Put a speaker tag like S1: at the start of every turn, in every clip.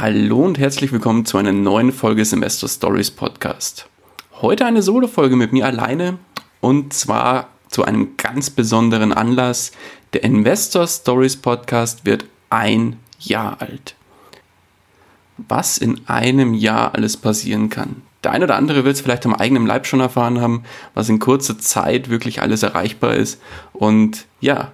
S1: Hallo und herzlich willkommen zu einer neuen Folge des Investor Stories Podcast. Heute eine Solo-Folge mit mir alleine und zwar zu einem ganz besonderen Anlass. Der Investor Stories Podcast wird ein Jahr alt. Was in einem Jahr alles passieren kann. Der eine oder andere wird es vielleicht am eigenen Leib schon erfahren haben, was in kurzer Zeit wirklich alles erreichbar ist. Und ja,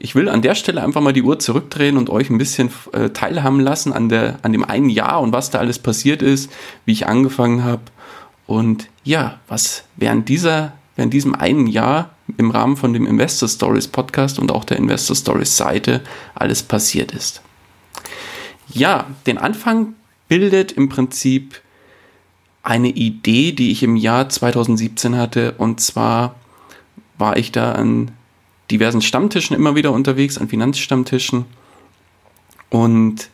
S1: ich will an der Stelle einfach mal die Uhr zurückdrehen und euch ein bisschen äh, teilhaben lassen an, der, an dem einen Jahr und was da alles passiert ist, wie ich angefangen habe. Und ja, was während, dieser, während diesem einen Jahr im Rahmen von dem Investor Stories Podcast und auch der Investor Stories Seite alles passiert ist. Ja, den Anfang bildet im Prinzip eine Idee, die ich im Jahr 2017 hatte. Und zwar war ich da an diversen Stammtischen immer wieder unterwegs, an Finanzstammtischen. Und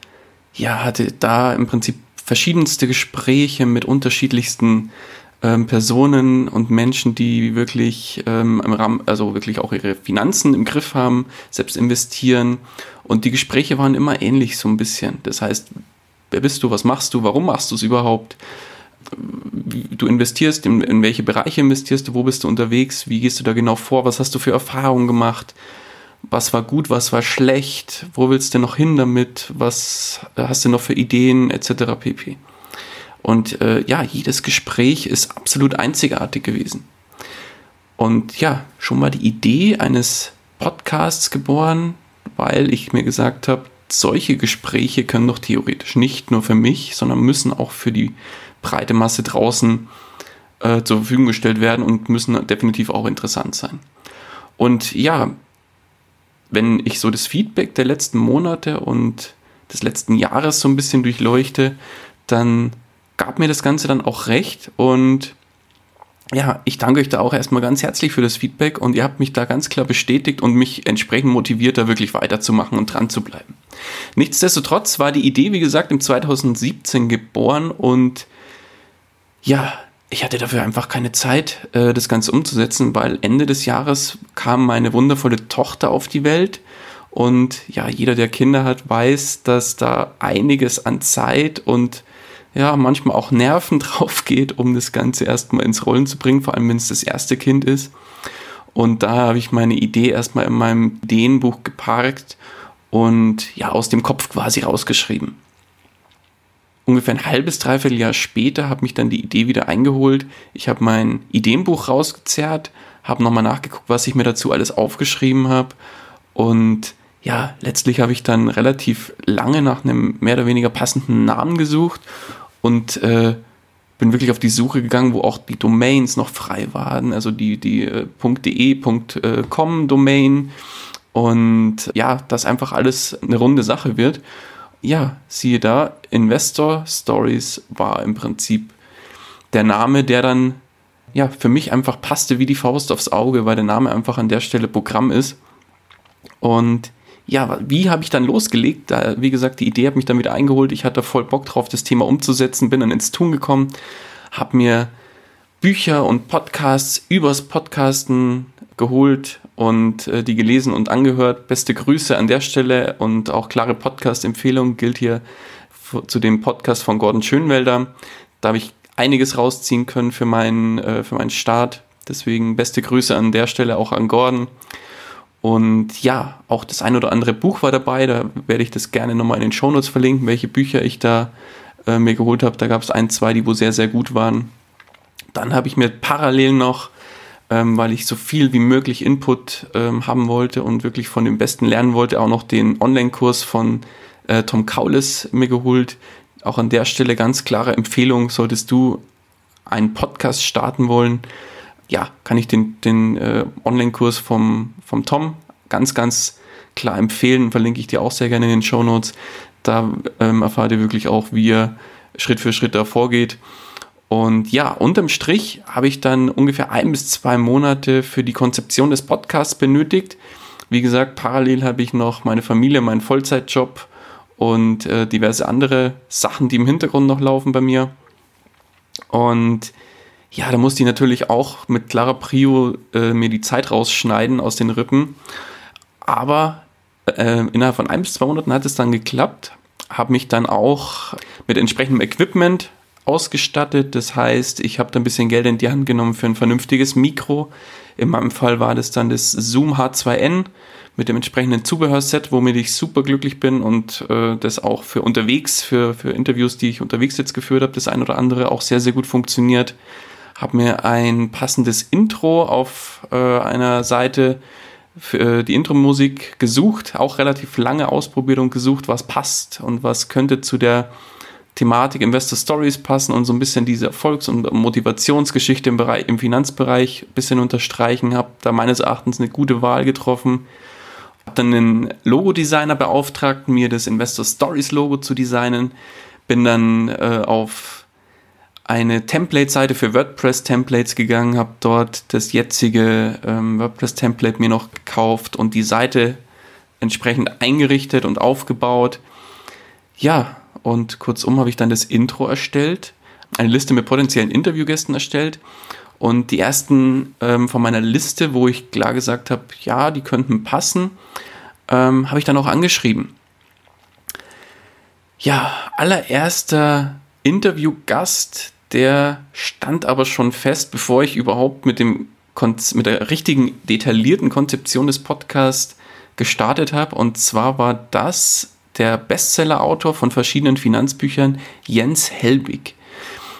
S1: ja, hatte da im Prinzip verschiedenste Gespräche mit unterschiedlichsten ähm, Personen und Menschen, die wirklich ähm, im Rahmen, also wirklich auch ihre Finanzen im Griff haben, selbst investieren. Und die Gespräche waren immer ähnlich so ein bisschen. Das heißt, wer bist du, was machst du, warum machst du es überhaupt? Du investierst, in, in welche Bereiche investierst du, wo bist du unterwegs, wie gehst du da genau vor, was hast du für Erfahrungen gemacht, was war gut, was war schlecht, wo willst du noch hin damit, was hast du noch für Ideen, etc. pp. Und äh, ja, jedes Gespräch ist absolut einzigartig gewesen. Und ja, schon mal die Idee eines Podcasts geboren, weil ich mir gesagt habe, solche Gespräche können doch theoretisch nicht nur für mich, sondern müssen auch für die breite Masse draußen äh, zur Verfügung gestellt werden und müssen definitiv auch interessant sein. Und ja, wenn ich so das Feedback der letzten Monate und des letzten Jahres so ein bisschen durchleuchte, dann gab mir das Ganze dann auch recht und ja, ich danke euch da auch erstmal ganz herzlich für das Feedback und ihr habt mich da ganz klar bestätigt und mich entsprechend motiviert, da wirklich weiterzumachen und dran zu bleiben. Nichtsdestotrotz war die Idee, wie gesagt, im 2017 geboren und ja, ich hatte dafür einfach keine Zeit, äh, das Ganze umzusetzen, weil Ende des Jahres kam meine wundervolle Tochter auf die Welt. Und ja, jeder, der Kinder hat, weiß, dass da einiges an Zeit und ja, manchmal auch Nerven drauf geht, um das Ganze erstmal ins Rollen zu bringen, vor allem wenn es das erste Kind ist. Und da habe ich meine Idee erstmal in meinem Ideenbuch geparkt und ja, aus dem Kopf quasi rausgeschrieben ungefähr ein halbes, dreiviertel Jahr später habe mich dann die Idee wieder eingeholt. Ich habe mein Ideenbuch rausgezerrt, habe nochmal nachgeguckt, was ich mir dazu alles aufgeschrieben habe. Und ja, letztlich habe ich dann relativ lange nach einem mehr oder weniger passenden Namen gesucht und äh, bin wirklich auf die Suche gegangen, wo auch die Domains noch frei waren, also die, die äh, .de.com Domain und ja, dass einfach alles eine runde Sache wird ja, siehe da, Investor Stories war im Prinzip der Name, der dann ja für mich einfach passte wie die Faust aufs Auge, weil der Name einfach an der Stelle Programm ist. Und ja, wie habe ich dann losgelegt? Da, wie gesagt, die Idee hat mich dann wieder eingeholt. Ich hatte voll Bock drauf, das Thema umzusetzen, bin dann ins Tun gekommen, habe mir Bücher und Podcasts übers Podcasten geholt und äh, die gelesen und angehört. Beste Grüße an der Stelle und auch klare Podcast-Empfehlung gilt hier zu dem Podcast von Gordon Schönwelder. Da habe ich einiges rausziehen können für meinen, äh, für meinen Start. Deswegen beste Grüße an der Stelle auch an Gordon. Und ja, auch das ein oder andere Buch war dabei. Da werde ich das gerne nochmal in den Shownotes verlinken, welche Bücher ich da äh, mir geholt habe. Da gab es ein, zwei, die wo sehr, sehr gut waren. Dann habe ich mir parallel noch ähm, weil ich so viel wie möglich Input ähm, haben wollte und wirklich von dem Besten lernen wollte, auch noch den Online-Kurs von äh, Tom Kaulis mir geholt. Auch an der Stelle ganz klare Empfehlung, solltest du einen Podcast starten wollen, ja, kann ich den, den äh, Online-Kurs vom, vom Tom ganz, ganz klar empfehlen. Verlinke ich dir auch sehr gerne in den Show Notes. Da ähm, erfahrt ihr wirklich auch, wie ihr Schritt für Schritt da vorgeht. Und ja, unterm Strich habe ich dann ungefähr ein bis zwei Monate für die Konzeption des Podcasts benötigt. Wie gesagt, parallel habe ich noch meine Familie, meinen Vollzeitjob und äh, diverse andere Sachen, die im Hintergrund noch laufen bei mir. Und ja, da musste ich natürlich auch mit klarer Prio äh, mir die Zeit rausschneiden aus den Rippen. Aber äh, innerhalb von ein bis zwei Monaten hat es dann geklappt. Habe mich dann auch mit entsprechendem Equipment ausgestattet. Das heißt, ich habe da ein bisschen Geld in die Hand genommen für ein vernünftiges Mikro. In meinem Fall war das dann das Zoom H2N mit dem entsprechenden Zubehörset, womit ich super glücklich bin und äh, das auch für unterwegs, für, für Interviews, die ich unterwegs jetzt geführt habe, das ein oder andere auch sehr, sehr gut funktioniert. Habe mir ein passendes Intro auf äh, einer Seite für äh, die Intro-Musik gesucht, auch relativ lange ausprobiert und gesucht, was passt und was könnte zu der Thematik Investor Stories passen und so ein bisschen diese Erfolgs- und Motivationsgeschichte im, Bereich, im Finanzbereich ein bisschen unterstreichen. Habe da meines Erachtens eine gute Wahl getroffen. Habe dann einen Logo-Designer beauftragt, mir das Investor Stories Logo zu designen. Bin dann äh, auf eine Template-Seite für WordPress-Templates gegangen, habe dort das jetzige ähm, WordPress-Template mir noch gekauft und die Seite entsprechend eingerichtet und aufgebaut. Ja, und kurzum habe ich dann das Intro erstellt, eine Liste mit potenziellen Interviewgästen erstellt und die ersten ähm, von meiner Liste, wo ich klar gesagt habe, ja, die könnten passen, ähm, habe ich dann auch angeschrieben. Ja, allererster Interviewgast, der stand aber schon fest, bevor ich überhaupt mit, dem mit der richtigen detaillierten Konzeption des Podcasts gestartet habe. Und zwar war das der Bestseller-Autor von verschiedenen Finanzbüchern, Jens Helbig.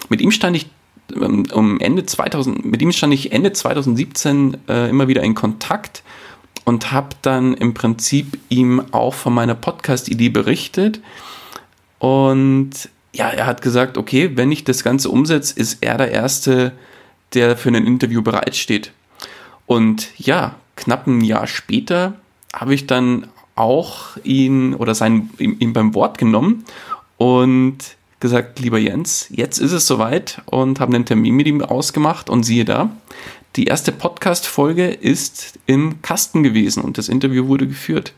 S1: Mit ihm stand ich ähm, um Ende 2000, mit ihm stand ich Ende 2017 äh, immer wieder in Kontakt und habe dann im Prinzip ihm auch von meiner Podcast-Idee berichtet. Und ja, er hat gesagt, okay, wenn ich das Ganze umsetze, ist er der Erste, der für ein Interview bereitsteht. Und ja, knapp ein Jahr später habe ich dann auch ihn oder sein, ihm, ihm beim Wort genommen und gesagt, lieber Jens, jetzt ist es soweit und haben einen Termin mit ihm ausgemacht und siehe da, die erste Podcast-Folge ist im Kasten gewesen und das Interview wurde geführt.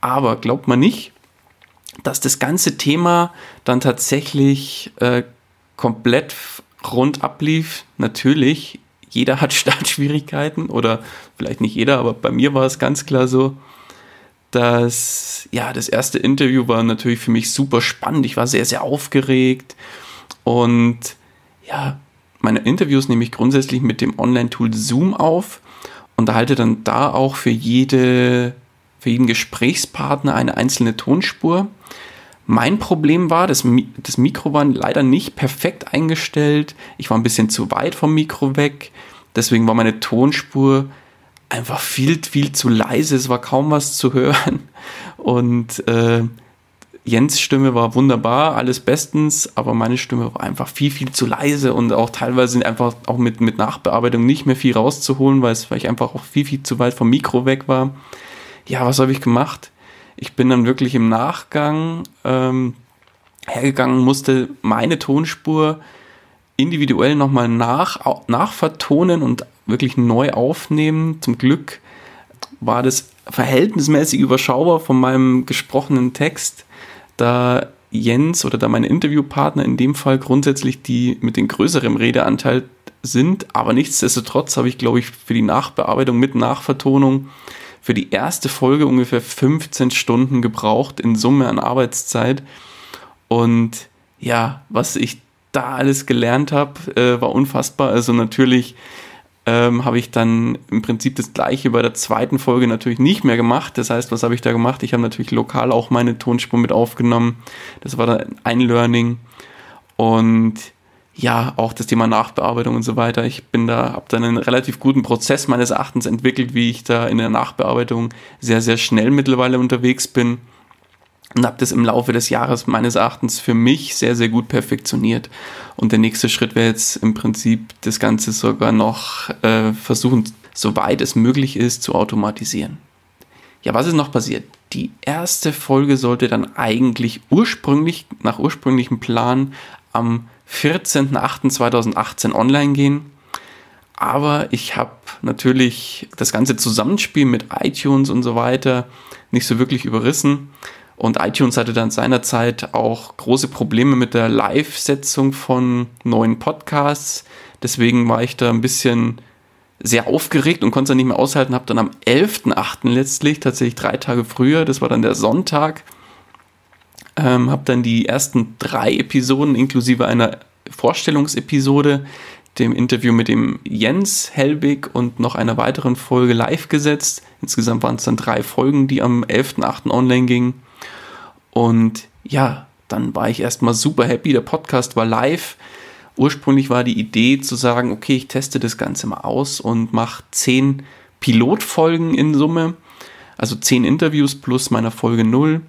S1: Aber glaubt man nicht, dass das ganze Thema dann tatsächlich äh, komplett rund ablief. Natürlich, jeder hat Startschwierigkeiten oder vielleicht nicht jeder, aber bei mir war es ganz klar so, dass ja, das erste Interview war natürlich für mich super spannend. Ich war sehr, sehr aufgeregt und ja, meine Interviews nehme ich grundsätzlich mit dem Online-Tool Zoom auf und erhalte dann da auch für jede, für jeden Gesprächspartner eine einzelne Tonspur. Mein Problem war, das, das Mikro war leider nicht perfekt eingestellt. Ich war ein bisschen zu weit vom Mikro weg. Deswegen war meine Tonspur einfach viel, viel zu leise. Es war kaum was zu hören. Und äh, Jens Stimme war wunderbar, alles bestens, aber meine Stimme war einfach viel, viel zu leise und auch teilweise einfach auch mit, mit Nachbearbeitung nicht mehr viel rauszuholen, weil, es, ich einfach auch viel, viel zu weit vom Mikro weg war. Ja, was habe ich gemacht? Ich bin dann wirklich im Nachgang ähm, hergegangen, musste meine Tonspur individuell nochmal nach, nachvertonen und wirklich neu aufnehmen. Zum Glück war das verhältnismäßig überschaubar von meinem gesprochenen Text, da Jens oder da meine Interviewpartner in dem Fall grundsätzlich die mit dem größeren Redeanteil sind, aber nichtsdestotrotz habe ich, glaube ich, für die Nachbearbeitung mit Nachvertonung für die erste Folge ungefähr 15 Stunden gebraucht in Summe an Arbeitszeit. Und ja, was ich da alles gelernt habe, äh, war unfassbar. Also natürlich ähm, habe ich dann im Prinzip das gleiche bei der zweiten Folge natürlich nicht mehr gemacht. Das heißt, was habe ich da gemacht? Ich habe natürlich lokal auch meine Tonspur mit aufgenommen. Das war dann ein Learning. Und ja, auch das Thema Nachbearbeitung und so weiter. Ich bin da, habe dann einen relativ guten Prozess meines Erachtens entwickelt, wie ich da in der Nachbearbeitung sehr, sehr schnell mittlerweile unterwegs bin und habe das im Laufe des Jahres meines Erachtens für mich sehr, sehr gut perfektioniert. Und der nächste Schritt wäre jetzt im Prinzip das Ganze sogar noch äh, versuchen, soweit es möglich ist, zu automatisieren. ja, was ist noch passiert? Die erste Folge sollte dann eigentlich ursprünglich, nach ursprünglichem Plan, am 14.08.2018 online gehen. Aber ich habe natürlich das ganze Zusammenspiel mit iTunes und so weiter nicht so wirklich überrissen. Und iTunes hatte dann seinerzeit auch große Probleme mit der Live-Setzung von neuen Podcasts. Deswegen war ich da ein bisschen sehr aufgeregt und konnte es dann nicht mehr aushalten. Habe dann am 11.8. letztlich, tatsächlich drei Tage früher, das war dann der Sonntag, ähm, habe dann die ersten drei Episoden inklusive einer Vorstellungsepisode, dem Interview mit dem Jens Helbig und noch einer weiteren Folge live gesetzt. Insgesamt waren es dann drei Folgen, die am 11.8. online gingen. Und ja, dann war ich erstmal super happy. Der Podcast war live. Ursprünglich war die Idee zu sagen, okay, ich teste das Ganze mal aus und mache zehn Pilotfolgen in Summe. Also zehn Interviews plus meiner Folge 0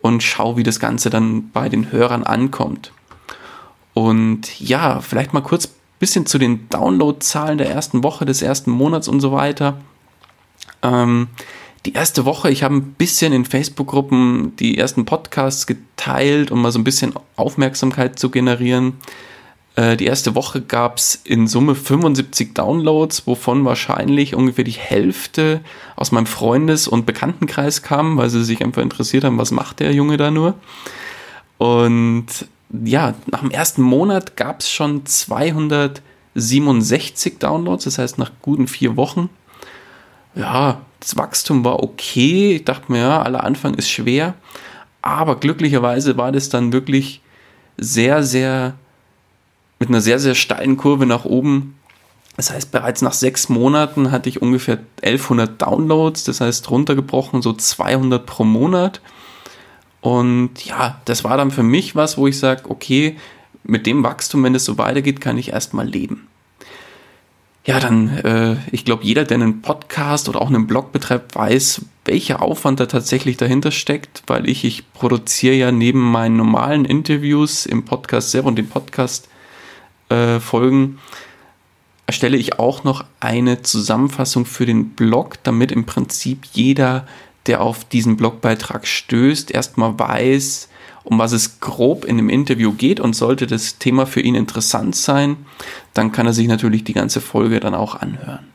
S1: und schau, wie das Ganze dann bei den Hörern ankommt. Und ja, vielleicht mal kurz ein bisschen zu den Downloadzahlen der ersten Woche, des ersten Monats und so weiter. Ähm, die erste Woche, ich habe ein bisschen in Facebook-Gruppen die ersten Podcasts geteilt, um mal so ein bisschen Aufmerksamkeit zu generieren. Äh, die erste Woche gab es in Summe 75 Downloads, wovon wahrscheinlich ungefähr die Hälfte aus meinem Freundes- und Bekanntenkreis kam, weil sie sich einfach interessiert haben, was macht der Junge da nur. Und ja, nach dem ersten Monat gab es schon 267 Downloads, das heißt nach guten vier Wochen. Ja, das Wachstum war okay. Ich dachte mir, ja, aller Anfang ist schwer. Aber glücklicherweise war das dann wirklich sehr, sehr mit einer sehr, sehr steilen Kurve nach oben. Das heißt, bereits nach sechs Monaten hatte ich ungefähr 1100 Downloads, das heißt runtergebrochen so 200 pro Monat. Und ja, das war dann für mich was, wo ich sage, okay, mit dem Wachstum, wenn es so weitergeht, kann ich erstmal leben. Ja, dann, äh, ich glaube, jeder, der einen Podcast oder auch einen Blog betreibt, weiß, welcher Aufwand da tatsächlich dahinter steckt, weil ich, ich produziere ja neben meinen normalen Interviews im Podcast selber und dem Podcast äh, erstelle ich auch noch eine Zusammenfassung für den Blog, damit im Prinzip jeder, der auf diesen Blogbeitrag stößt, erstmal weiß, um was es grob in dem Interview geht und sollte das Thema für ihn interessant sein, dann kann er sich natürlich die ganze Folge dann auch anhören.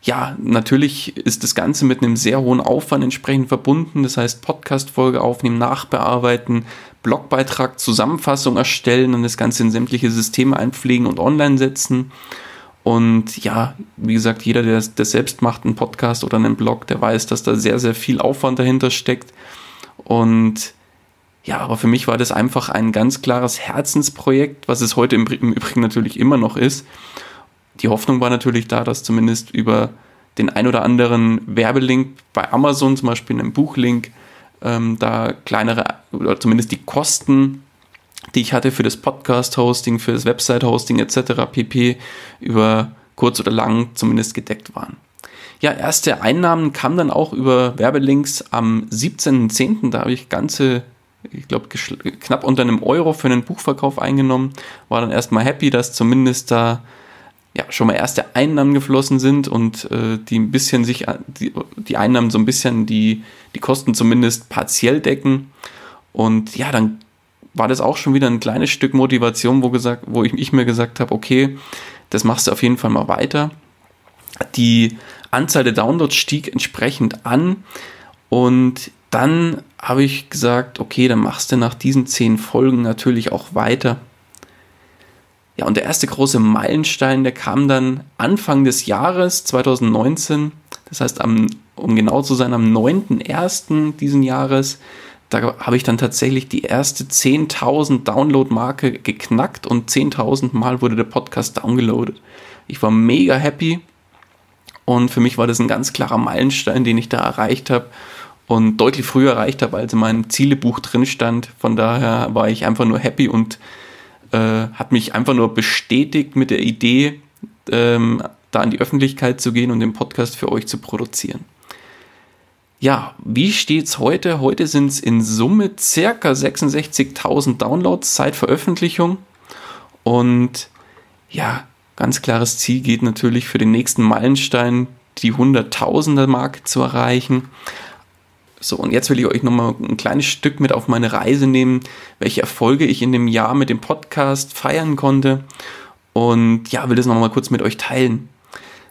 S1: Ja, natürlich ist das Ganze mit einem sehr hohen Aufwand entsprechend verbunden. Das heißt, Podcast-Folge aufnehmen, nachbearbeiten, Blogbeitrag, Zusammenfassung erstellen und das Ganze in sämtliche Systeme einpflegen und online setzen. Und ja, wie gesagt, jeder, der das selbst macht, einen Podcast oder einen Blog, der weiß, dass da sehr, sehr viel Aufwand dahinter steckt. Und ja, aber für mich war das einfach ein ganz klares Herzensprojekt, was es heute im, Übrigen natürlich immer noch ist die Hoffnung war natürlich da, dass zumindest über den ein oder anderen Werbelink bei Amazon, zum Beispiel einen Buchlink, ähm, da kleinere oder zumindest die Kosten, die ich hatte für das Podcast-Hosting, für das Website-Hosting etc. pp. über kurz oder lang zumindest gedeckt waren. Ja, erste Einnahmen kamen dann auch über Werbelinks am 17.10. Da habe ich ganze, ich glaube, knapp unter einem Euro für einen Buchverkauf eingenommen. War dann erstmal happy, dass zumindest da ja, schon mal erste Einnahmen geflossen sind und äh, die ein bisschen sich, die, die Einnahmen so ein bisschen die, die Kosten zumindest partiell decken. Und ja, dann war das auch schon wieder ein kleines Stück Motivation, wo, gesagt, wo ich, ich mir gesagt habe, okay, das machst du auf jeden Fall mal weiter. Die Anzahl der Downloads stieg entsprechend an und dann habe ich gesagt, okay, dann machst du nach diesen zehn Folgen natürlich auch weiter ja, und der erste große Meilenstein, der kam dann Anfang des Jahres 2019, das heißt, am, um genau zu sein, am 9.01. diesen Jahres, da habe ich dann tatsächlich die erste 10.000 Download-Marke geknackt und 10.000 Mal wurde der Podcast downgeloadet. Ich war mega happy und für mich war das ein ganz klarer Meilenstein, den ich da erreicht habe und deutlich früher erreicht habe, als in meinem Zielebuch drin stand. Von daher war ich einfach nur happy und äh, hat mich einfach nur bestätigt mit der Idee, ähm, da an die Öffentlichkeit zu gehen und den Podcast für euch zu produzieren. Ja, wie steht's heute? Heute sind es in Summe circa 66.000 Downloads seit Veröffentlichung. Und ja, ganz klares Ziel geht natürlich für den nächsten Meilenstein, die Hunderttausender Marke zu erreichen. So, und jetzt will ich euch nochmal ein kleines Stück mit auf meine Reise nehmen, welche Erfolge ich in dem Jahr mit dem Podcast feiern konnte. Und ja, will das nochmal kurz mit euch teilen.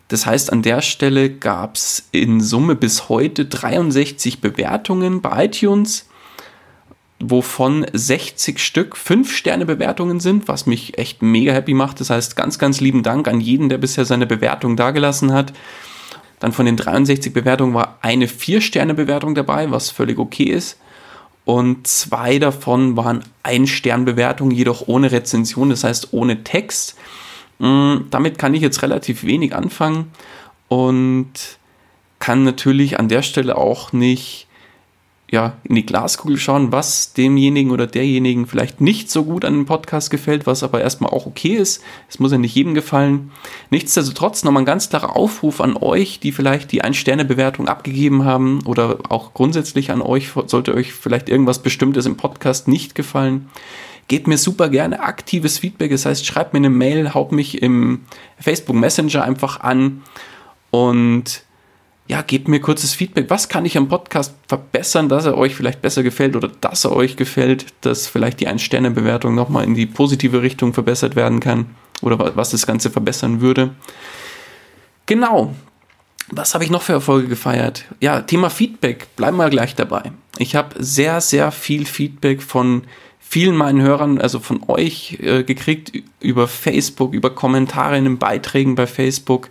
S1: Das heißt, an der Stelle gab es in Summe bis heute 63 Bewertungen bei iTunes, wovon 60 Stück 5-Sterne-Bewertungen sind, was mich echt mega happy macht. Das heißt, ganz, ganz lieben Dank an jeden, der bisher seine Bewertung dagelassen hat. Dann von den 63 Bewertungen war eine 4-Sterne-Bewertung dabei, was völlig okay ist. Und zwei davon waren Ein-Stern-Bewertungen, jedoch ohne Rezension, das heißt ohne Text. Mm, damit kann ich jetzt relativ wenig anfangen und kann natürlich an der Stelle auch nicht ja, in die Glaskugel schauen, was demjenigen oder derjenigen vielleicht nicht so gut an dem Podcast gefällt, was aber erstmal auch okay ist. Es muss ja nicht jedem gefallen. Nichtsdestotrotz nochmal ein ganz klarer Aufruf an euch, die vielleicht die Ein-Sterne-Bewertung abgegeben haben oder auch grundsätzlich an euch, sollte euch vielleicht irgendwas Bestimmtes im Podcast nicht gefallen. Gebt mir super gerne aktives Feedback, das heißt, schreibt mir eine Mail, haut mich im Facebook Messenger einfach an und ja, gebt mir kurzes Feedback. Was kann ich am Podcast verbessern, dass er euch vielleicht besser gefällt oder dass er euch gefällt, dass vielleicht die Ein-Sterne-Bewertung nochmal in die positive Richtung verbessert werden kann oder was das Ganze verbessern würde. Genau. Was habe ich noch für Erfolge gefeiert? Ja, Thema Feedback. Bleiben wir gleich dabei. Ich habe sehr, sehr viel Feedback von vielen meinen Hörern, also von euch äh, gekriegt über Facebook, über Kommentare in den Beiträgen bei Facebook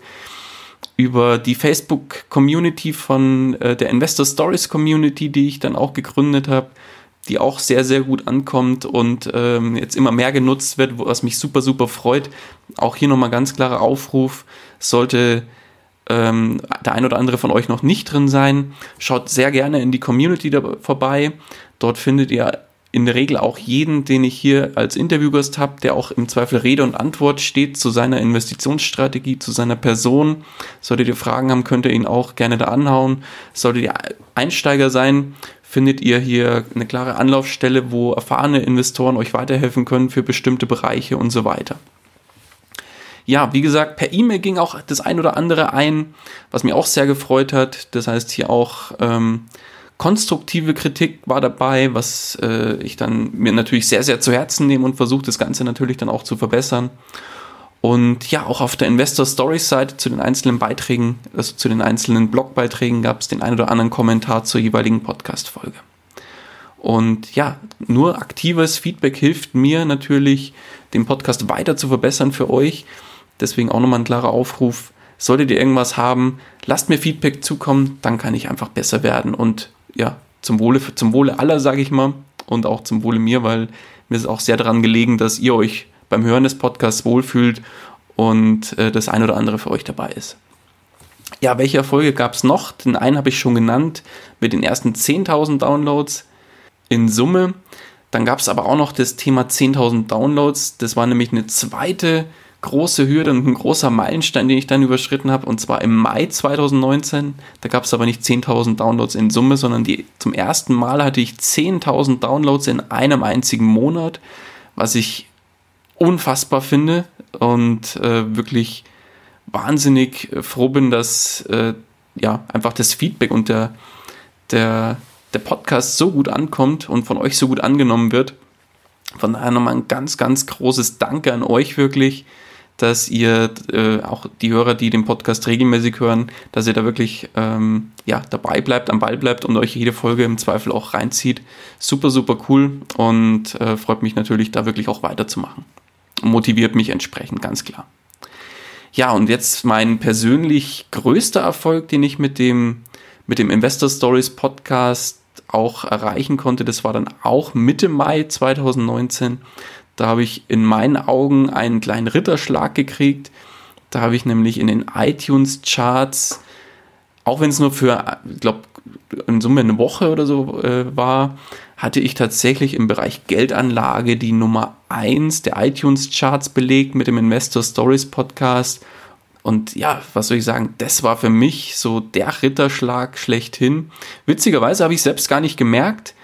S1: über die Facebook-Community von äh, der Investor Stories Community, die ich dann auch gegründet habe, die auch sehr, sehr gut ankommt und ähm, jetzt immer mehr genutzt wird, was mich super, super freut. Auch hier nochmal ganz klarer Aufruf, sollte ähm, der ein oder andere von euch noch nicht drin sein, schaut sehr gerne in die Community vorbei. Dort findet ihr in der Regel auch jeden, den ich hier als Interviewgast habe, der auch im Zweifel Rede und Antwort steht zu seiner Investitionsstrategie, zu seiner Person. Solltet ihr Fragen haben, könnt ihr ihn auch gerne da anhauen. Solltet ihr Einsteiger sein, findet ihr hier eine klare Anlaufstelle, wo erfahrene Investoren euch weiterhelfen können für bestimmte Bereiche und so weiter. Ja, wie gesagt, per E-Mail ging auch das ein oder andere ein, was mir auch sehr gefreut hat. Das heißt hier auch ähm, konstruktive Kritik war dabei, was äh, ich dann mir natürlich sehr, sehr zu Herzen nehme und versuche das Ganze natürlich dann auch zu verbessern. Und ja, auch auf der Investor Stories Seite zu den einzelnen Beiträgen, also zu den einzelnen Blogbeiträgen gab es den ein oder anderen Kommentar zur jeweiligen Podcast-Folge. Und ja, nur aktives Feedback hilft mir natürlich, den Podcast weiter zu verbessern für euch. Deswegen auch nochmal ein klarer Aufruf. Solltet ihr irgendwas haben, lasst mir Feedback zukommen, dann kann ich einfach besser werden und ja, zum Wohle, zum Wohle aller, sage ich mal, und auch zum Wohle mir, weil mir ist auch sehr daran gelegen, dass ihr euch beim Hören des Podcasts wohlfühlt und äh, das ein oder andere für euch dabei ist. Ja, welche Erfolge gab es noch? Den einen habe ich schon genannt mit den ersten 10.000 Downloads in Summe. Dann gab es aber auch noch das Thema 10.000 Downloads. Das war nämlich eine zweite große Hürde und ein großer Meilenstein, den ich dann überschritten habe, und zwar im Mai 2019. Da gab es aber nicht 10.000 Downloads in Summe, sondern die, zum ersten Mal hatte ich 10.000 Downloads in einem einzigen Monat, was ich unfassbar finde und äh, wirklich wahnsinnig froh bin, dass äh, ja einfach das Feedback und der, der, der Podcast so gut ankommt und von euch so gut angenommen wird. Von daher nochmal ein ganz, ganz großes Danke an euch wirklich dass ihr äh, auch die Hörer, die den Podcast regelmäßig hören, dass ihr da wirklich ähm, ja, dabei bleibt, am Ball bleibt und euch jede Folge im Zweifel auch reinzieht. Super, super cool und äh, freut mich natürlich, da wirklich auch weiterzumachen. Motiviert mich entsprechend, ganz klar. Ja, und jetzt mein persönlich größter Erfolg, den ich mit dem, mit dem Investor Stories Podcast auch erreichen konnte, das war dann auch Mitte Mai 2019. Da habe ich in meinen Augen einen kleinen Ritterschlag gekriegt. Da habe ich nämlich in den iTunes-Charts, auch wenn es nur für, ich glaube, in Summe eine Woche oder so äh, war, hatte ich tatsächlich im Bereich Geldanlage die Nummer 1 der iTunes-Charts belegt mit dem Investor Stories Podcast. Und ja, was soll ich sagen, das war für mich so der Ritterschlag schlechthin. Witzigerweise habe ich selbst gar nicht gemerkt.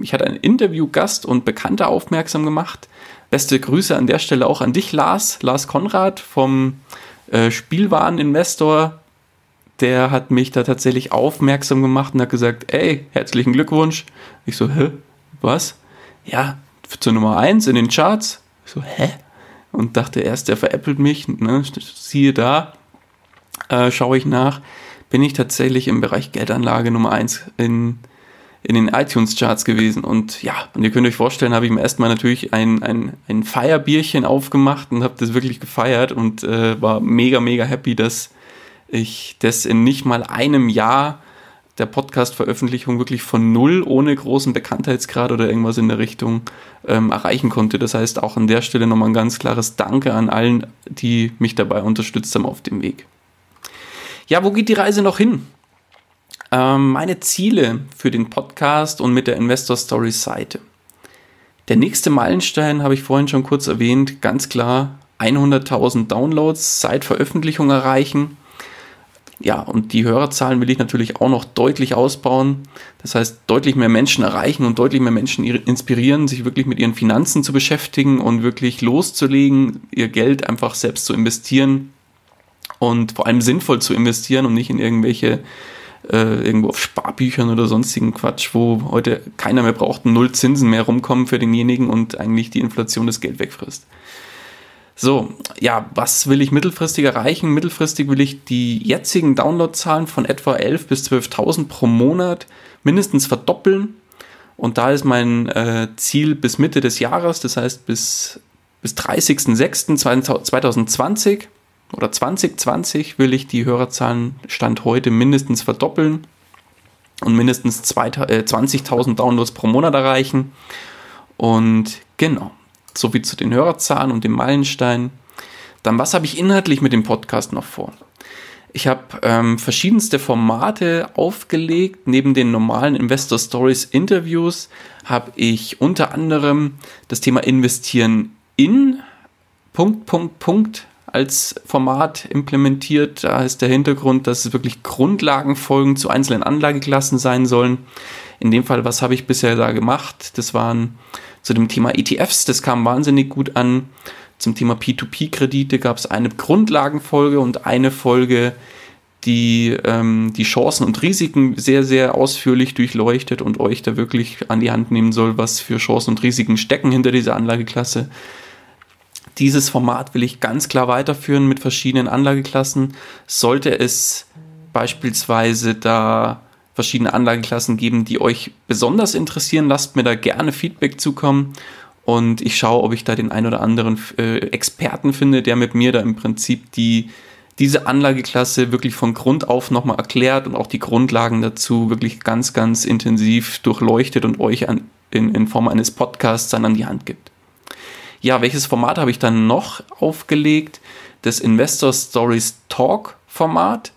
S1: Ich hatte einen Interviewgast und Bekannte aufmerksam gemacht, Beste Grüße an der Stelle auch an dich, Lars, Lars Konrad vom äh, Spielwareninvestor der hat mich da tatsächlich aufmerksam gemacht und hat gesagt, ey, herzlichen Glückwunsch. Ich so, hä, was? Ja, zur Nummer 1 in den Charts. Ich so, hä? Und dachte erst, der veräppelt mich, ne? siehe da, äh, schaue ich nach, bin ich tatsächlich im Bereich Geldanlage Nummer 1 in, in den iTunes-Charts gewesen. Und ja, und ihr könnt euch vorstellen, habe ich im ersten Mal natürlich ein, ein, ein Feierbierchen aufgemacht und habe das wirklich gefeiert und äh, war mega, mega happy, dass ich das in nicht mal einem Jahr der Podcast-Veröffentlichung wirklich von null ohne großen Bekanntheitsgrad oder irgendwas in der Richtung ähm, erreichen konnte. Das heißt auch an der Stelle nochmal ein ganz klares Danke an allen, die mich dabei unterstützt haben auf dem Weg. Ja, wo geht die Reise noch hin? Ähm, meine Ziele für den Podcast und mit der Investor Stories Seite. Der nächste Meilenstein habe ich vorhin schon kurz erwähnt, ganz klar 100.000 Downloads seit Veröffentlichung erreichen. Ja, und die Hörerzahlen will ich natürlich auch noch deutlich ausbauen. Das heißt, deutlich mehr Menschen erreichen und deutlich mehr Menschen inspirieren, sich wirklich mit ihren Finanzen zu beschäftigen und wirklich loszulegen, ihr Geld einfach selbst zu investieren und vor allem sinnvoll zu investieren und nicht in irgendwelche äh, irgendwo auf Sparbüchern oder sonstigen Quatsch, wo heute keiner mehr braucht, null Zinsen mehr rumkommen für denjenigen und eigentlich die Inflation das Geld wegfrisst. So, ja, was will ich mittelfristig erreichen? Mittelfristig will ich die jetzigen Downloadzahlen von etwa 11.000 bis 12.000 pro Monat mindestens verdoppeln. Und da ist mein äh, Ziel bis Mitte des Jahres, das heißt bis, bis 30.06.2020 oder 2020 will ich die Hörerzahlen Stand heute mindestens verdoppeln und mindestens äh, 20.000 Downloads pro Monat erreichen. Und genau, sowie zu den Hörerzahlen und dem Meilenstein. Dann, was habe ich inhaltlich mit dem Podcast noch vor? Ich habe ähm, verschiedenste Formate aufgelegt. Neben den normalen Investor Stories Interviews habe ich unter anderem das Thema Investieren in Punkt, Punkt, Punkt als Format implementiert. Da ist der Hintergrund, dass es wirklich Grundlagenfolgen zu einzelnen Anlageklassen sein sollen. In dem Fall, was habe ich bisher da gemacht? Das waren zu dem Thema ETFs, das kam wahnsinnig gut an. Zum Thema P2P-Kredite gab es eine Grundlagenfolge und eine Folge, die ähm, die Chancen und Risiken sehr, sehr ausführlich durchleuchtet und euch da wirklich an die Hand nehmen soll, was für Chancen und Risiken stecken hinter dieser Anlageklasse. Dieses Format will ich ganz klar weiterführen mit verschiedenen Anlageklassen. Sollte es beispielsweise da verschiedene Anlageklassen geben, die euch besonders interessieren. Lasst mir da gerne Feedback zukommen und ich schaue, ob ich da den ein oder anderen äh, Experten finde, der mit mir da im Prinzip die diese Anlageklasse wirklich von Grund auf nochmal erklärt und auch die Grundlagen dazu wirklich ganz, ganz intensiv durchleuchtet und euch an, in, in Form eines Podcasts dann an die Hand gibt. Ja, welches Format habe ich dann noch aufgelegt? Das Investor Stories Talk Format.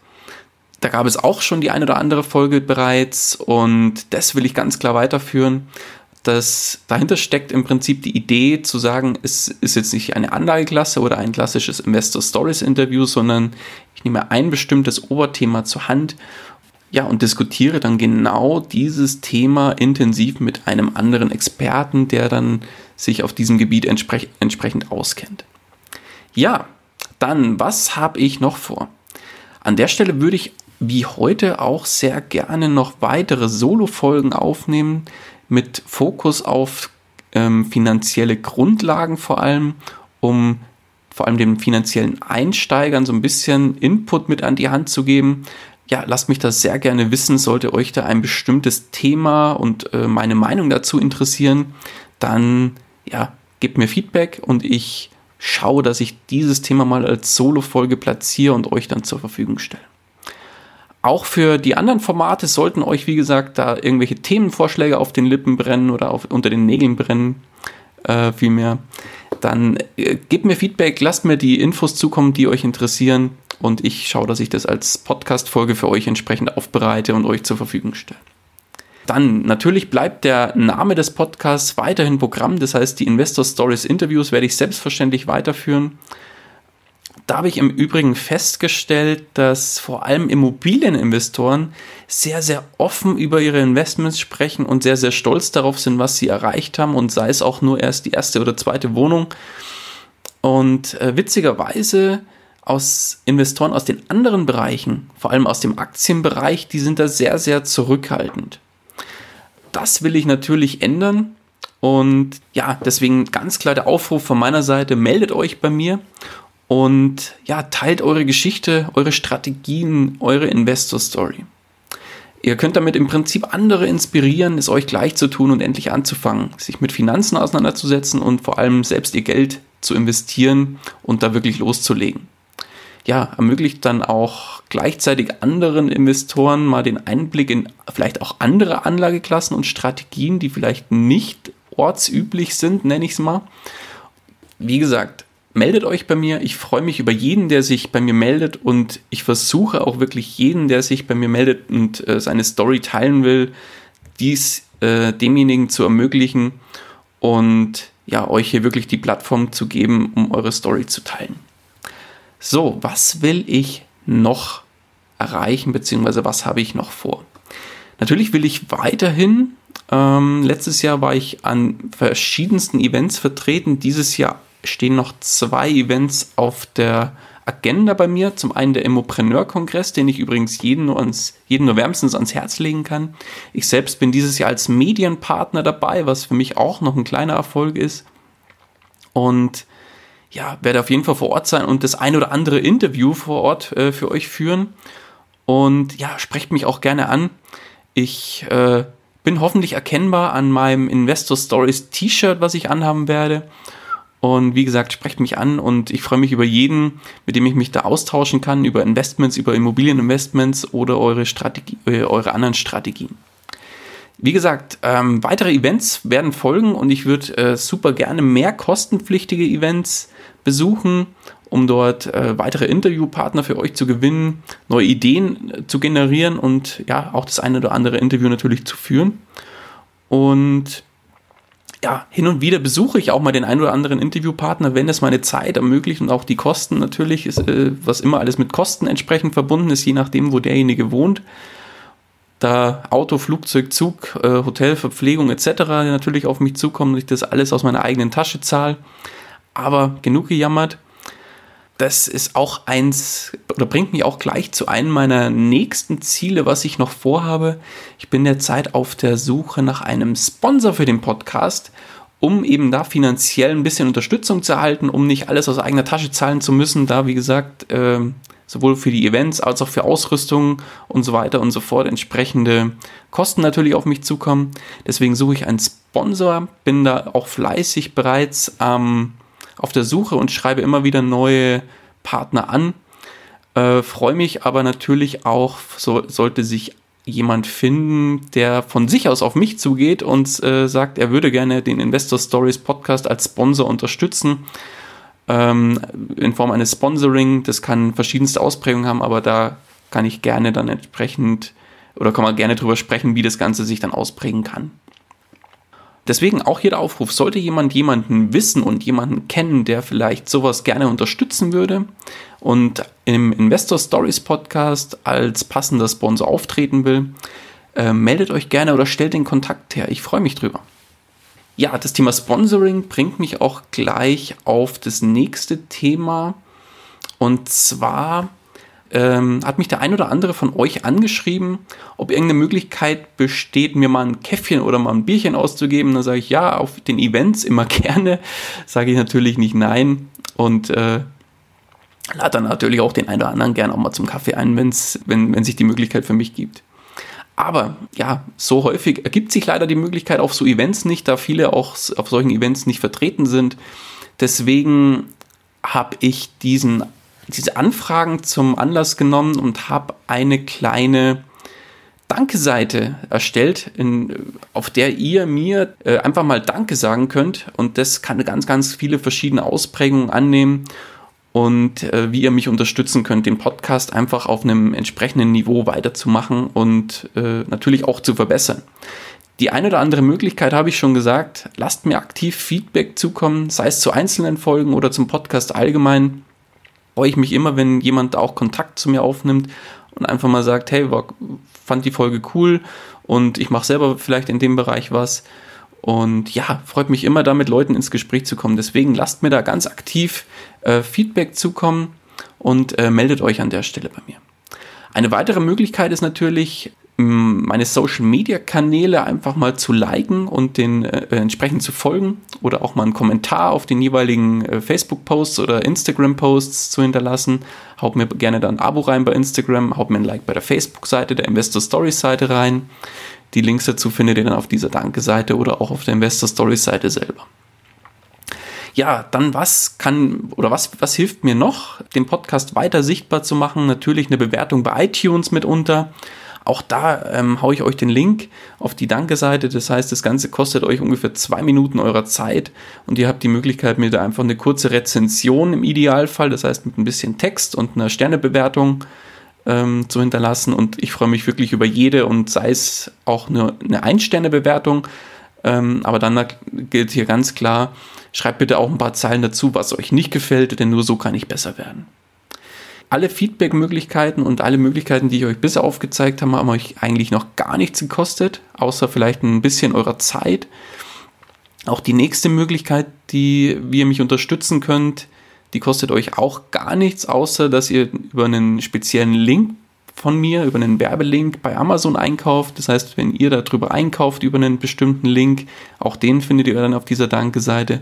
S1: Da gab es auch schon die eine oder andere Folge bereits und das will ich ganz klar weiterführen. Das, dahinter steckt im Prinzip die Idee zu sagen, es ist jetzt nicht eine Anlageklasse oder ein klassisches Investor Stories Interview, sondern ich nehme ein bestimmtes Oberthema zur Hand ja, und diskutiere dann genau dieses Thema intensiv mit einem anderen Experten, der dann sich auf diesem Gebiet entsprech entsprechend auskennt. Ja, dann, was habe ich noch vor? An der Stelle würde ich wie heute auch sehr gerne noch weitere Solo-Folgen aufnehmen mit Fokus auf ähm, finanzielle Grundlagen vor allem, um vor allem den finanziellen Einsteigern so ein bisschen Input mit an die Hand zu geben. Ja, lasst mich das sehr gerne wissen, sollte euch da ein bestimmtes Thema und äh, meine Meinung dazu interessieren, dann ja, gebt mir Feedback und ich schaue, dass ich dieses Thema mal als Solo-Folge platziere und euch dann zur Verfügung stelle. Auch für die anderen Formate sollten euch, wie gesagt, da irgendwelche Themenvorschläge auf den Lippen brennen oder auf, unter den Nägeln brennen, äh, vielmehr. Dann äh, gebt mir Feedback, lasst mir die Infos zukommen, die euch interessieren und ich schaue, dass ich das als Podcast-Folge für euch entsprechend aufbereite und euch zur Verfügung stelle. Dann natürlich bleibt der Name des Podcasts weiterhin Programm, das heißt die Investor Stories Interviews werde ich selbstverständlich weiterführen. Da habe ich im Übrigen festgestellt, dass vor allem Immobilieninvestoren sehr, sehr offen über ihre Investments sprechen und sehr, sehr stolz darauf sind, was sie erreicht haben und sei es auch nur erst die erste oder zweite Wohnung. Und äh, witzigerweise aus Investoren aus den anderen Bereichen, vor allem aus dem Aktienbereich, die sind da sehr, sehr zurückhaltend. Das will ich natürlich ändern. Und ja, deswegen ganz klar der Aufruf von meiner Seite, meldet euch bei mir und ja, teilt eure Geschichte, eure Strategien, eure Investor Story. Ihr könnt damit im Prinzip andere inspirieren, es euch gleich zu tun und endlich anzufangen, sich mit Finanzen auseinanderzusetzen und vor allem selbst ihr Geld zu investieren und da wirklich loszulegen. Ja, ermöglicht dann auch gleichzeitig anderen Investoren mal den Einblick in vielleicht auch andere Anlageklassen und Strategien, die vielleicht nicht ortsüblich sind, nenne ich es mal. Wie gesagt, meldet euch bei mir. Ich freue mich über jeden, der sich bei mir meldet und ich versuche auch wirklich jeden, der sich bei mir meldet und äh, seine Story teilen will, dies äh, demjenigen zu ermöglichen und ja, euch hier wirklich die Plattform zu geben, um eure Story zu teilen. So, was will ich noch erreichen, beziehungsweise was habe ich noch vor? Natürlich will ich weiterhin, ähm, letztes Jahr war ich an verschiedensten Events vertreten, dieses Jahr stehen noch zwei Events auf der Agenda bei mir. Zum einen der Immopreneur-Kongress, den ich übrigens jeden, nur ans, jeden nur wärmstens ans Herz legen kann. Ich selbst bin dieses Jahr als Medienpartner dabei, was für mich auch noch ein kleiner Erfolg ist. Und ja, werde auf jeden Fall vor Ort sein und das ein oder andere Interview vor Ort äh, für euch führen. Und ja, sprecht mich auch gerne an. Ich äh, bin hoffentlich erkennbar an meinem Investor Stories T-Shirt, was ich anhaben werde. Und wie gesagt, sprecht mich an und ich freue mich über jeden, mit dem ich mich da austauschen kann, über Investments, über Immobilieninvestments oder eure, Strategie, äh, eure anderen Strategien. Wie gesagt, ähm, weitere Events werden folgen und ich würde äh, super gerne mehr kostenpflichtige Events besuchen, um dort äh, weitere Interviewpartner für euch zu gewinnen, neue Ideen äh, zu generieren und ja, auch das eine oder andere Interview natürlich zu führen. Und ja, hin und wieder besuche ich auch mal den einen oder anderen Interviewpartner, wenn es meine Zeit ermöglicht und auch die Kosten natürlich, ist, äh, was immer alles mit Kosten entsprechend verbunden ist, je nachdem, wo derjenige wohnt. Da Auto, Flugzeug, Zug, äh, Hotel, Verpflegung etc. natürlich auf mich zukommen und ich das alles aus meiner eigenen Tasche zahle. Aber genug gejammert das ist auch eins oder bringt mich auch gleich zu einem meiner nächsten Ziele, was ich noch vorhabe. Ich bin derzeit auf der Suche nach einem Sponsor für den Podcast, um eben da finanziell ein bisschen Unterstützung zu erhalten, um nicht alles aus eigener Tasche zahlen zu müssen, da wie gesagt äh, sowohl für die Events als auch für Ausrüstung und so weiter und so fort entsprechende Kosten natürlich auf mich zukommen. Deswegen suche ich einen Sponsor, bin da auch fleißig bereits ähm, auf der Suche und schreibe immer wieder neue Partner an. Äh, Freue mich aber natürlich auch, so, sollte sich jemand finden, der von sich aus auf mich zugeht und äh, sagt, er würde gerne den Investor Stories Podcast als Sponsor unterstützen. Ähm, in Form eines Sponsoring. Das kann verschiedenste Ausprägungen haben, aber da kann ich gerne dann entsprechend oder kann man gerne drüber sprechen, wie das Ganze sich dann ausprägen kann. Deswegen auch hier der Aufruf, sollte jemand jemanden wissen und jemanden kennen, der vielleicht sowas gerne unterstützen würde und im Investor Stories Podcast als passender Sponsor auftreten will, äh, meldet euch gerne oder stellt den Kontakt her. Ich freue mich drüber. Ja, das Thema Sponsoring bringt mich auch gleich auf das nächste Thema. Und zwar ähm, hat mich der ein oder andere von euch angeschrieben, ob irgendeine Möglichkeit besteht, mir mal ein Käffchen oder mal ein Bierchen auszugeben. Da sage ich ja, auf den Events immer gerne. Sage ich natürlich nicht nein. Und äh, lade dann natürlich auch den einen oder anderen gerne auch mal zum Kaffee ein, wenn's, wenn, wenn sich die Möglichkeit für mich gibt. Aber ja, so häufig ergibt sich leider die Möglichkeit auf so Events nicht, da viele auch auf solchen Events nicht vertreten sind. Deswegen habe ich diesen diese Anfragen zum Anlass genommen und habe eine kleine Danke-Seite erstellt, in, auf der ihr mir äh, einfach mal Danke sagen könnt. Und das kann ganz, ganz viele verschiedene Ausprägungen annehmen und äh, wie ihr mich unterstützen könnt, den Podcast einfach auf einem entsprechenden Niveau weiterzumachen und äh, natürlich auch zu verbessern. Die eine oder andere Möglichkeit habe ich schon gesagt. Lasst mir aktiv Feedback zukommen, sei es zu einzelnen Folgen oder zum Podcast allgemein freue ich mich immer, wenn jemand auch Kontakt zu mir aufnimmt und einfach mal sagt, hey, fand die Folge cool und ich mache selber vielleicht in dem Bereich was. Und ja, freut mich immer da mit Leuten ins Gespräch zu kommen. Deswegen lasst mir da ganz aktiv äh, Feedback zukommen und äh, meldet euch an der Stelle bei mir. Eine weitere Möglichkeit ist natürlich, meine Social Media Kanäle einfach mal zu liken und den äh, entsprechend zu folgen oder auch mal einen Kommentar auf den jeweiligen äh, Facebook Posts oder Instagram Posts zu hinterlassen. Haut mir gerne dann ein Abo rein bei Instagram, haut mir ein Like bei der Facebook Seite, der Investor Stories Seite rein. Die Links dazu findet ihr dann auf dieser Danke-Seite oder auch auf der Investor Stories Seite selber. Ja, dann was kann oder was, was hilft mir noch, den Podcast weiter sichtbar zu machen? Natürlich eine Bewertung bei iTunes mitunter. Auch da ähm, haue ich euch den Link auf die Danke-Seite. Das heißt, das Ganze kostet euch ungefähr zwei Minuten eurer Zeit und ihr habt die Möglichkeit, mir da einfach eine kurze Rezension im Idealfall, das heißt mit ein bisschen Text und einer Sternebewertung ähm, zu hinterlassen. Und ich freue mich wirklich über jede und sei es auch eine, eine Ein-Sterne-Bewertung. Ähm, aber dann gilt hier ganz klar, schreibt bitte auch ein paar Zeilen dazu, was euch nicht gefällt, denn nur so kann ich besser werden. Alle Feedback-Möglichkeiten und alle Möglichkeiten, die ich euch bisher aufgezeigt habe, haben euch eigentlich noch gar nichts gekostet, außer vielleicht ein bisschen eurer Zeit. Auch die nächste Möglichkeit, die wie ihr mich unterstützen könnt, die kostet euch auch gar nichts, außer dass ihr über einen speziellen Link von mir, über einen Werbelink bei Amazon einkauft. Das heißt, wenn ihr darüber einkauft, über einen bestimmten Link, auch den findet ihr dann auf dieser Danke-Seite,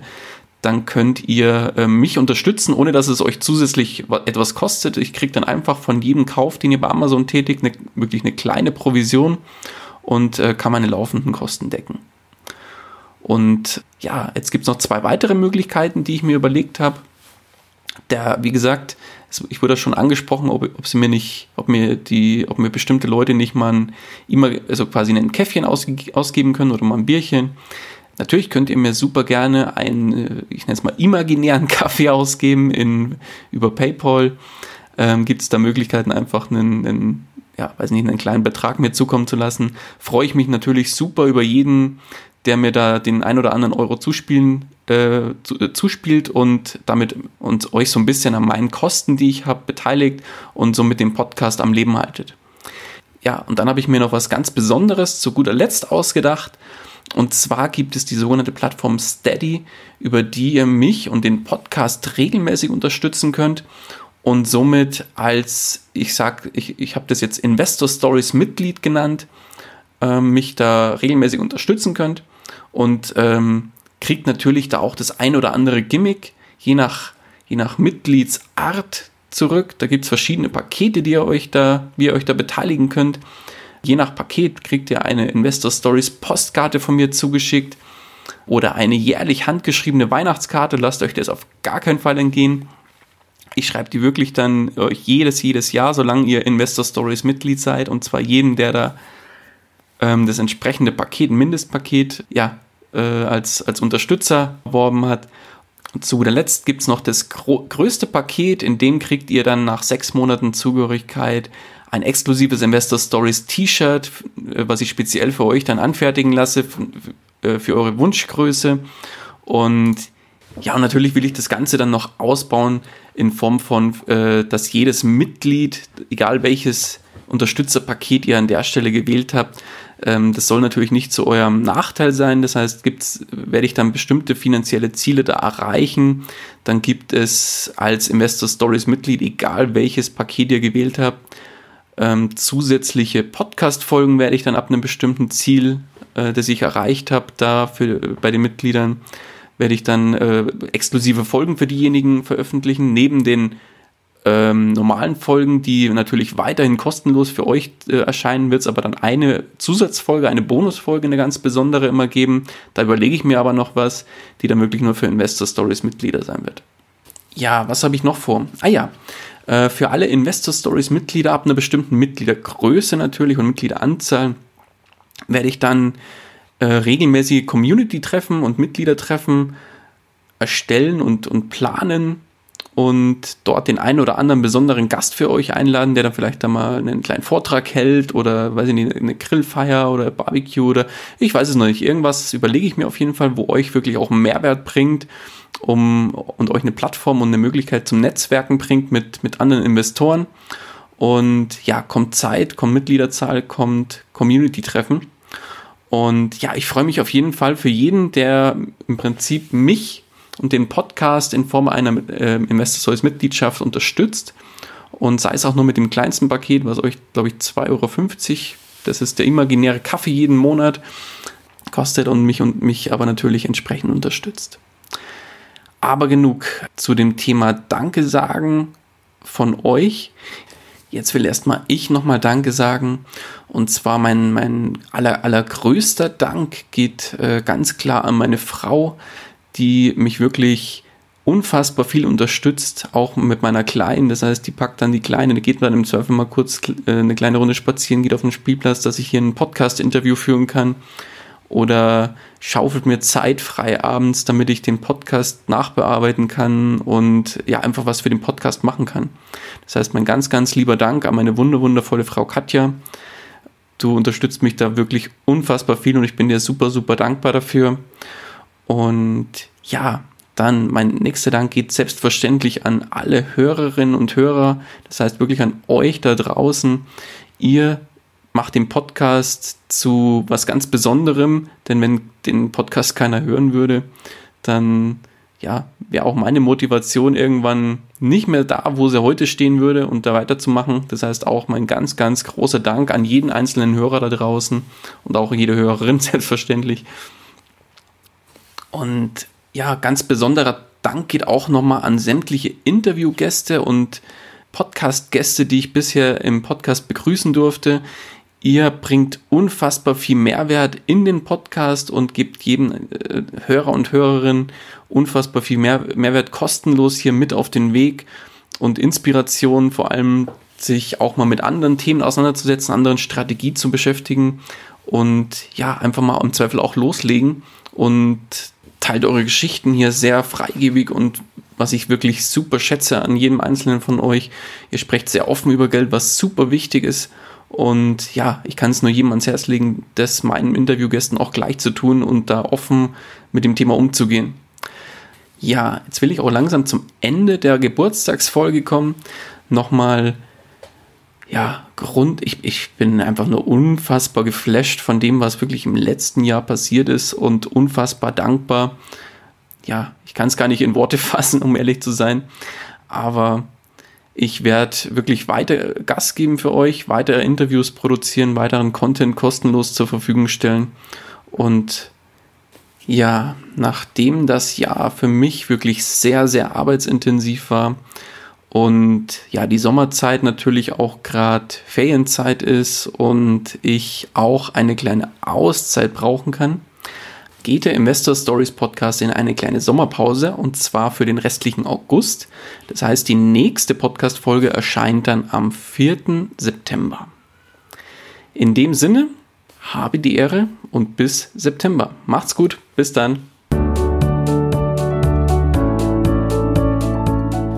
S1: dann könnt ihr äh, mich unterstützen, ohne dass es euch zusätzlich etwas kostet. Ich kriege dann einfach von jedem Kauf, den ihr bei Amazon tätigt, eine, wirklich eine kleine Provision und äh, kann meine laufenden Kosten decken. Und ja, jetzt gibt es noch zwei weitere Möglichkeiten, die ich mir überlegt habe der, wie gesagt, ich wurde schon angesprochen, ob, ob sie mir nicht, ob mir die, ob mir bestimmte Leute nicht mal ein, immer, also quasi ein Käffchen ausge, ausgeben können oder mal ein Bierchen. Natürlich könnt ihr mir super gerne einen, ich nenne es mal imaginären Kaffee ausgeben in, über PayPal. Ähm, Gibt es da Möglichkeiten, einfach einen, einen, ja, weiß nicht, einen kleinen Betrag mir zukommen zu lassen. Freue ich mich natürlich super über jeden, der mir da den ein oder anderen Euro zuspielen, äh, äh, zuspielt und damit uns euch so ein bisschen an meinen Kosten, die ich habe, beteiligt und somit den Podcast am Leben haltet. Ja, und dann habe ich mir noch was ganz Besonderes zu guter Letzt ausgedacht. Und zwar gibt es die sogenannte Plattform Steady, über die ihr mich und den Podcast regelmäßig unterstützen könnt und somit als, ich sag, ich, ich habe das jetzt Investor Stories Mitglied genannt, äh, mich da regelmäßig unterstützen könnt und ähm, kriegt natürlich da auch das ein oder andere Gimmick, je nach, je nach Mitgliedsart zurück. Da gibt es verschiedene Pakete, die ihr euch da, wie ihr euch da beteiligen könnt. Je nach Paket kriegt ihr eine Investor Stories Postkarte von mir zugeschickt oder eine jährlich handgeschriebene Weihnachtskarte. Lasst euch das auf gar keinen Fall entgehen. Ich schreibe die wirklich dann euch jedes, jedes Jahr, solange ihr Investor Stories Mitglied seid und zwar jedem, der da ähm, das entsprechende Paket, Mindestpaket, ja, äh, als, als Unterstützer erworben hat. Zu guter Letzt gibt es noch das größte Paket, in dem kriegt ihr dann nach sechs Monaten Zugehörigkeit ein exklusives Investor Stories T-Shirt, äh, was ich speziell für euch dann anfertigen lasse, äh, für eure Wunschgröße. Und ja, und natürlich will ich das Ganze dann noch ausbauen in Form von, äh, dass jedes Mitglied, egal welches Unterstützerpaket ihr an der Stelle gewählt habt, ähm, das soll natürlich nicht zu eurem Nachteil sein. Das heißt, gibt's, werde ich dann bestimmte finanzielle Ziele da erreichen, dann gibt es als Investor Stories Mitglied, egal welches Paket ihr gewählt habt, ähm, zusätzliche Podcast-Folgen werde ich dann ab einem bestimmten Ziel, äh, das ich erreicht habe, da für, bei den Mitgliedern, werde ich dann äh, exklusive Folgen für diejenigen veröffentlichen, neben den ähm, normalen Folgen, die natürlich weiterhin kostenlos für euch äh, erscheinen, wird es aber dann eine Zusatzfolge, eine Bonusfolge, eine ganz besondere immer geben. Da überlege ich mir aber noch was, die dann wirklich nur für Investor Stories Mitglieder sein wird. Ja, was habe ich noch vor? Ah ja, äh, für alle Investor Stories Mitglieder ab einer bestimmten Mitgliedergröße natürlich und Mitgliederanzahl werde ich dann äh, regelmäßige Community-Treffen und Mitgliedertreffen erstellen und, und planen und dort den einen oder anderen besonderen Gast für euch einladen, der dann vielleicht da mal einen kleinen Vortrag hält oder weiß ich nicht, eine Grillfeier oder Barbecue oder ich weiß es noch nicht. Irgendwas überlege ich mir auf jeden Fall, wo euch wirklich auch einen Mehrwert bringt um, und euch eine Plattform und eine Möglichkeit zum Netzwerken bringt mit, mit anderen Investoren. Und ja, kommt Zeit, kommt Mitgliederzahl, kommt Community-Treffen. Und ja, ich freue mich auf jeden Fall für jeden, der im Prinzip mich und den Podcast in Form einer äh, Investor Stories Mitgliedschaft unterstützt und sei es auch nur mit dem kleinsten Paket, was euch, glaube ich, 2,50 Euro, das ist der imaginäre Kaffee jeden Monat, kostet und mich und mich aber natürlich entsprechend unterstützt. Aber genug zu dem Thema Danke sagen von euch. Jetzt will erstmal ich nochmal Danke sagen. Und zwar mein, mein aller, allergrößter Dank geht äh, ganz klar an meine Frau, die mich wirklich unfassbar viel unterstützt, auch mit meiner Kleinen. Das heißt, die packt dann die Kleine, die geht dann im Zweifel mal kurz äh, eine kleine Runde spazieren, geht auf den Spielplatz, dass ich hier ein Podcast-Interview führen kann. Oder schaufelt mir Zeit frei abends, damit ich den Podcast nachbearbeiten kann und ja, einfach was für den Podcast machen kann. Das heißt, mein ganz, ganz lieber Dank an meine wunderwundervolle Frau Katja. Du unterstützt mich da wirklich unfassbar viel und ich bin dir super, super dankbar dafür. Und ja, dann mein nächster Dank geht selbstverständlich an alle Hörerinnen und Hörer, das heißt wirklich an euch da draußen. Ihr macht den Podcast zu was ganz Besonderem, denn wenn den Podcast keiner hören würde, dann ja, wäre auch meine Motivation irgendwann nicht mehr da, wo sie heute stehen würde und da weiterzumachen. Das heißt auch mein ganz, ganz großer Dank an jeden einzelnen Hörer da draußen und auch jede Hörerin selbstverständlich. Und ja, ganz besonderer Dank geht auch nochmal an sämtliche Interviewgäste und Podcast-Gäste, die ich bisher im Podcast begrüßen durfte. Ihr bringt unfassbar viel Mehrwert in den Podcast und gebt jedem äh, Hörer und Hörerin unfassbar viel Mehr Mehrwert kostenlos hier mit auf den Weg und Inspiration, vor allem sich auch mal mit anderen Themen auseinanderzusetzen, anderen Strategie zu beschäftigen und ja, einfach mal im Zweifel auch loslegen und teilt eure Geschichten hier sehr freigebig und was ich wirklich super schätze an jedem einzelnen von euch. Ihr sprecht sehr offen über Geld, was super wichtig ist. Und ja, ich kann es nur jedem ans Herz legen, das meinen Interviewgästen auch gleich zu tun und da offen mit dem Thema umzugehen. Ja, jetzt will ich auch langsam zum Ende der Geburtstagsfolge kommen. Nochmal ja, Grund, ich, ich bin einfach nur unfassbar geflasht von dem, was wirklich im letzten Jahr passiert ist und unfassbar dankbar. Ja, ich kann es gar nicht in Worte fassen, um ehrlich zu sein. Aber ich werde wirklich weiter Gas geben für euch, weitere Interviews produzieren, weiteren Content kostenlos zur Verfügung stellen. Und ja, nachdem das Jahr für mich wirklich sehr, sehr arbeitsintensiv war, und ja, die Sommerzeit natürlich auch gerade Ferienzeit ist und ich auch eine kleine Auszeit brauchen kann, geht der Investor Stories Podcast in eine kleine Sommerpause und zwar für den restlichen August. Das heißt, die nächste Podcast-Folge erscheint dann am 4. September. In dem Sinne, habe die Ehre und bis September. Macht's gut, bis dann.